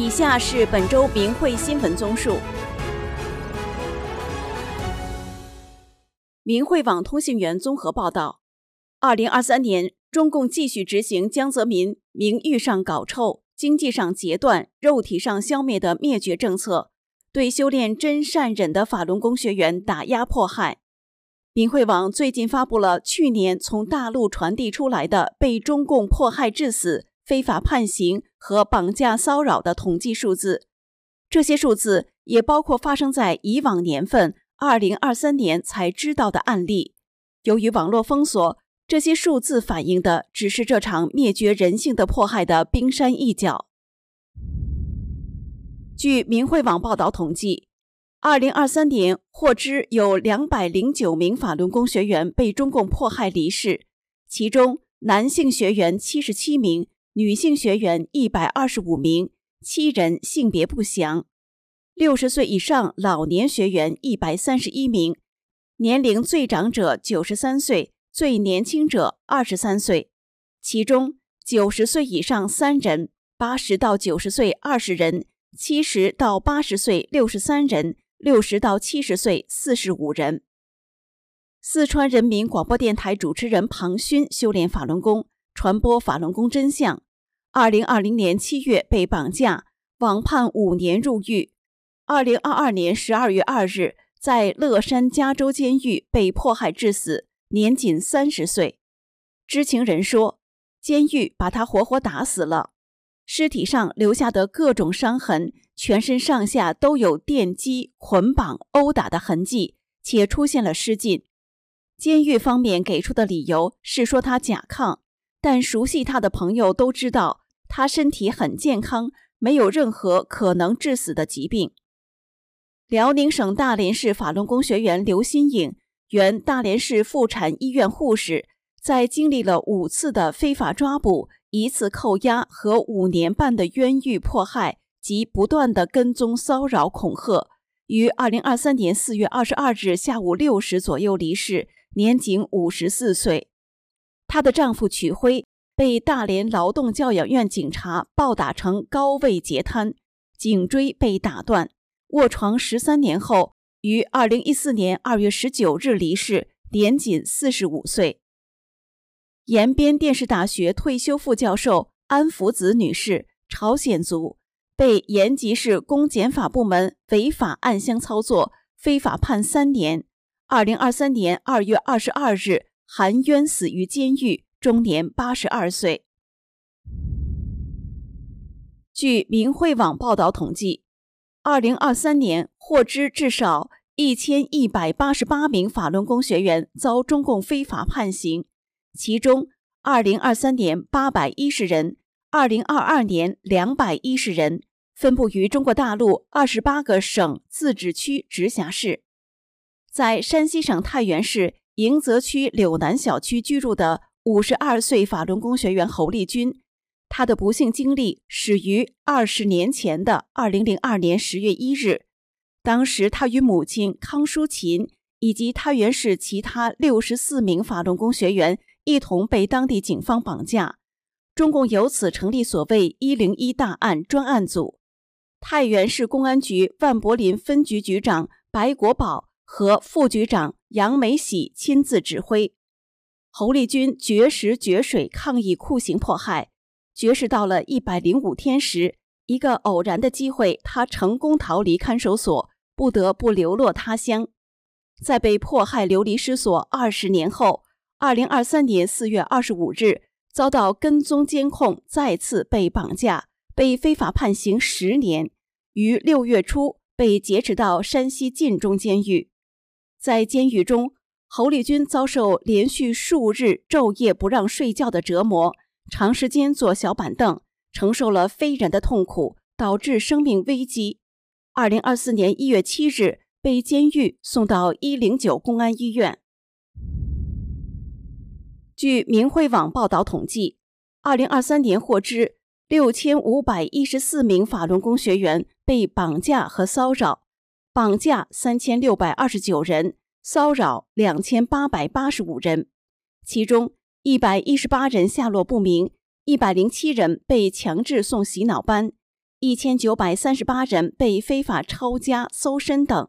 以下是本周明慧新闻综述。明慧网通讯员综合报道：二零二三年，中共继续执行江泽民名誉上搞臭、经济上截断、肉体上消灭的灭绝政策，对修炼真善忍的法轮功学员打压迫害。明慧网最近发布了去年从大陆传递出来的被中共迫害致死。非法判刑和绑架骚扰的统计数字，这些数字也包括发生在以往年份二零二三年才知道的案例。由于网络封锁，这些数字反映的只是这场灭绝人性的迫害的冰山一角。据明慧网报道统计，二零二三年获知有两百零九名法轮功学员被中共迫害离世，其中男性学员七十七名。女性学员一百二十五名，七人性别不详；六十岁以上老年学员一百三十一名，年龄最长者九十三岁，最年轻者二十三岁。其中九十岁以上三人，八十到九十岁二十人，七十到八十岁六十三人，六十到七十岁四十五人。四川人民广播电台主持人庞勋修炼法轮功，传播法轮功真相。二零二零年七月被绑架，网判五年入狱。二零二二年十二月二日，在乐山加州监狱被迫害致死，年仅三十岁。知情人说，监狱把他活活打死了，尸体上留下的各种伤痕，全身上下都有电击、捆绑、殴打的痕迹，且出现了失禁。监狱方面给出的理由是说他甲亢，但熟悉他的朋友都知道。他身体很健康，没有任何可能致死的疾病。辽宁省大连市法轮功学员刘新颖，原大连市妇产医院护士，在经历了五次的非法抓捕、一次扣押和五年半的冤狱迫害及不断的跟踪骚扰恐吓，于二零二三年四月二十二日下午六时左右离世，年仅五十四岁。她的丈夫曲辉。被大连劳动教养院警察暴打成高位截瘫，颈椎被打断，卧床十三年后，于二零一四年二月十九日离世，年仅四十五岁。延边电视大学退休副教授安福子女士，朝鲜族，被延吉市公检法部门违法暗箱操作，非法判三年，二零二三年二月二十二日含冤死于监狱。终年八十二岁。据明慧网报道统计，二零二三年获知至少一千一百八十八名法轮功学员遭中共非法判刑，其中二零二三年八百一十人，二零二二年两百一十人，分布于中国大陆二十八个省、自治区、直辖市。在山西省太原市迎泽区柳南小区居住的。五十二岁法轮功学员侯丽君，她的不幸经历始于二十年前的二零零二年十月一日。当时，他与母亲康淑琴以及太原市其他六十四名法轮功学员一同被当地警方绑架。中共由此成立所谓“一零一大案”专案组，太原市公安局万柏林分局局长白国宝和副局长杨梅喜亲自指挥。侯立军绝食绝水抗议酷刑迫害，绝食到了一百零五天时，一个偶然的机会，他成功逃离看守所，不得不流落他乡。在被迫害流离失所二十年后，二零二三年四月二十五日，遭到跟踪监控，再次被绑架，被非法判刑十年，于六月初被劫持到山西晋中监狱，在监狱中。侯立军遭受连续数日昼夜不让睡觉的折磨，长时间坐小板凳，承受了非人的痛苦，导致生命危机。二零二四年一月七日，被监狱送到一零九公安医院。据明慧网报道统计，二零二三年获知六千五百一十四名法轮功学员被绑架和骚扰，绑架三千六百二十九人。骚扰两千八百八十五人，其中一百一十八人下落不明，一百零七人被强制送洗脑班，一千九百三十八人被非法抄家、搜身等，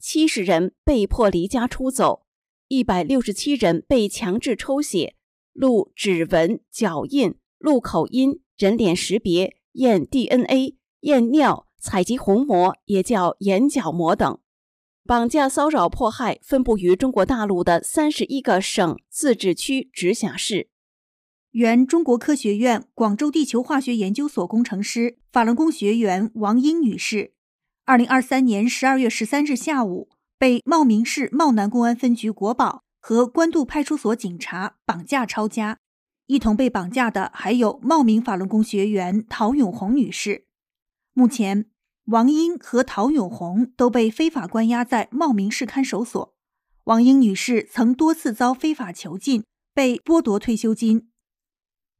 七十人被迫离家出走，一百六十七人被强制抽血、录指纹、脚印、录口音、人脸识别、验 DNA、验尿、采集虹膜，也叫眼角膜等。绑架、骚扰、迫害分布于中国大陆的三十一个省、自治区、直辖市。原中国科学院广州地球化学研究所工程师、法轮功学员王英女士，二零二三年十二月十三日下午被茂名市茂南公安分局国保和官渡派出所警察绑架抄家。一同被绑架的还有茂名法轮功学员陶永红女士。目前。王英和陶永红都被非法关押在茂名市看守所。王英女士曾多次遭非法囚禁，被剥夺退休金。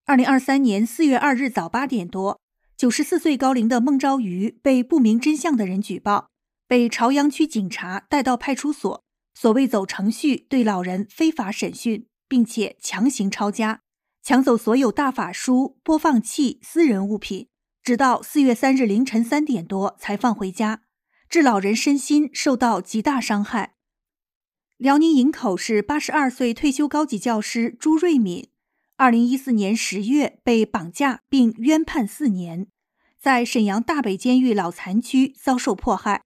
二零二三年四月二日早八点多，九十四岁高龄的孟昭瑜被不明真相的人举报，被朝阳区警察带到派出所，所谓走程序对老人非法审讯，并且强行抄家，抢走所有大法书、播放器、私人物品。直到四月三日凌晨三点多才放回家，致老人身心受到极大伤害。辽宁营口市八十二岁退休高级教师朱瑞敏，二零一四年十月被绑架并冤判四年，在沈阳大北监狱老残区遭受迫害。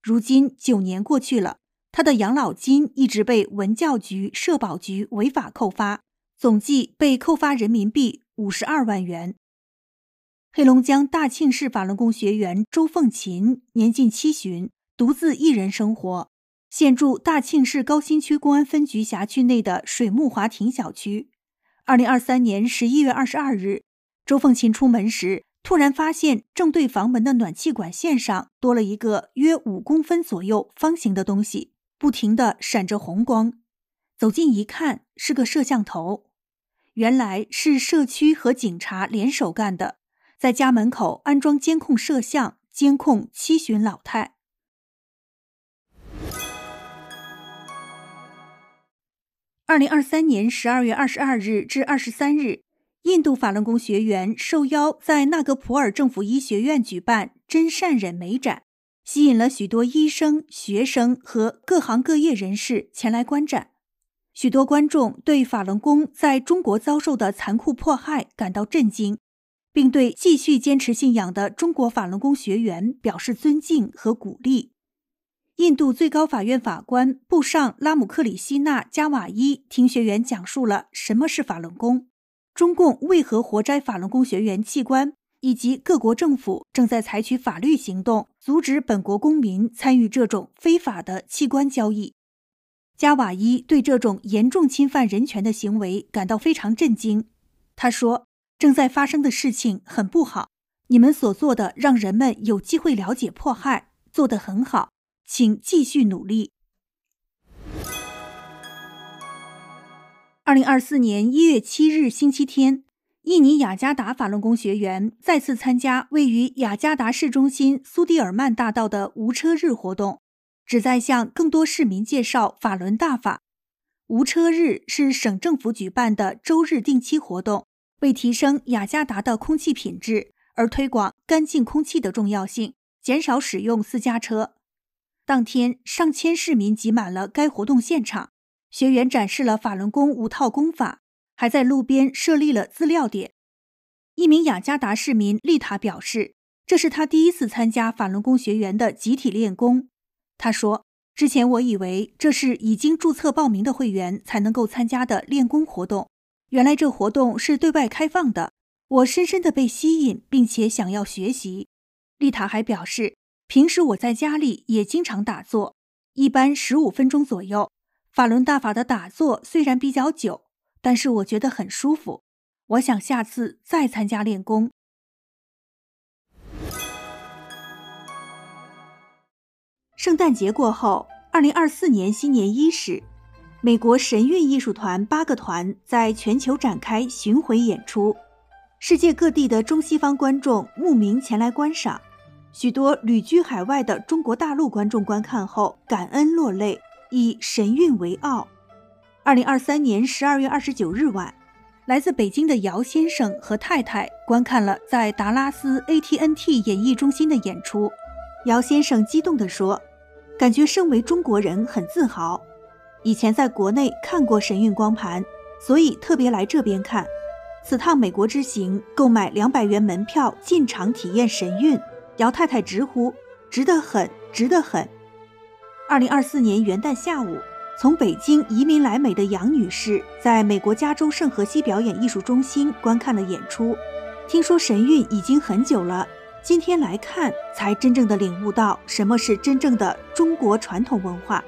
如今九年过去了，他的养老金一直被文教局、社保局违法扣发，总计被扣发人民币五十二万元。黑龙江大庆市法轮功学员周凤琴年近七旬，独自一人生活，现住大庆市高新区公安分局辖区内的水木华庭小区。二零二三年十一月二十二日，周凤琴出门时，突然发现正对房门的暖气管线上多了一个约五公分左右方形的东西，不停的闪着红光。走近一看，是个摄像头，原来是社区和警察联手干的。在家门口安装监控摄像，监控七旬老太。二零二三年十二月二十二日至二十三日，印度法轮功学员受邀在纳格普尔政府医学院举办“真善忍美展”，吸引了许多医生、学生和各行各业人士前来观展。许多观众对法轮功在中国遭受的残酷迫害感到震惊。并对继续坚持信仰的中国法轮功学员表示尊敬和鼓励。印度最高法院法官布尚拉姆克里希纳加瓦伊听学员讲述了什么是法轮功，中共为何活摘法轮功学员器官，以及各国政府正在采取法律行动阻止本国公民参与这种非法的器官交易。加瓦伊对这种严重侵犯人权的行为感到非常震惊。他说。正在发生的事情很不好，你们所做的让人们有机会了解迫害，做得很好，请继续努力。二零二四年一月七日星期天，印尼雅加达法轮功学员再次参加位于雅加达市中心苏蒂尔曼大道的无车日活动，旨在向更多市民介绍法轮大法。无车日是省政府举办的周日定期活动。为提升雅加达的空气品质而推广干净空气的重要性，减少使用私家车。当天，上千市民挤满了该活动现场，学员展示了法轮功五套功法，还在路边设立了资料点。一名雅加达市民丽塔表示，这是他第一次参加法轮功学员的集体练功。他说：“之前我以为这是已经注册报名的会员才能够参加的练功活动。”原来这活动是对外开放的，我深深的被吸引，并且想要学习。丽塔还表示，平时我在家里也经常打坐，一般十五分钟左右。法轮大法的打坐虽然比较久，但是我觉得很舒服。我想下次再参加练功。圣诞节过后，二零二四年新年伊始。美国神韵艺术团八个团在全球展开巡回演出，世界各地的中西方观众慕名前来观赏。许多旅居海外的中国大陆观众观看后感恩落泪，以神韵为傲。二零二三年十二月二十九日晚，来自北京的姚先生和太太观看了在达拉斯 AT&T 演艺中心的演出。姚先生激动地说：“感觉身为中国人很自豪。以前在国内看过神韵光盘，所以特别来这边看。此趟美国之行，购买两百元门票进场体验神韵。”姚太太直呼：“值得很，值得很。”二零二四年元旦下午。从北京移民来美的杨女士，在美国加州圣荷西表演艺术中心观看了演出。听说神韵已经很久了，今天来看，才真正的领悟到什么是真正的中国传统文化。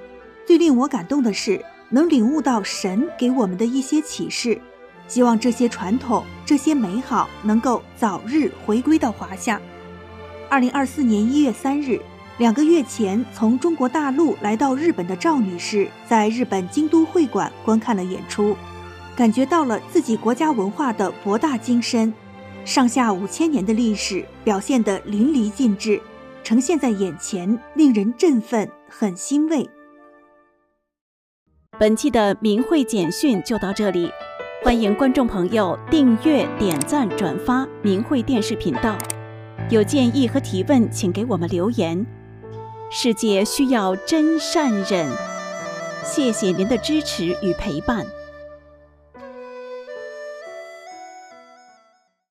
最令我感动的是，能领悟到神给我们的一些启示。希望这些传统、这些美好能够早日回归到华夏。二零二四年一月三日。两个月前从中国大陆来到日本的赵女士，在日本京都会馆观看了演出，感觉到了自己国家文化的博大精深，上下五千年的历史表现得淋漓尽致，呈现在眼前，令人振奋，很欣慰。本期的明慧简讯就到这里，欢迎观众朋友订阅、点赞、转发明慧电视频道，有建议和提问，请给我们留言。世界需要真善忍，谢谢您的支持与陪伴。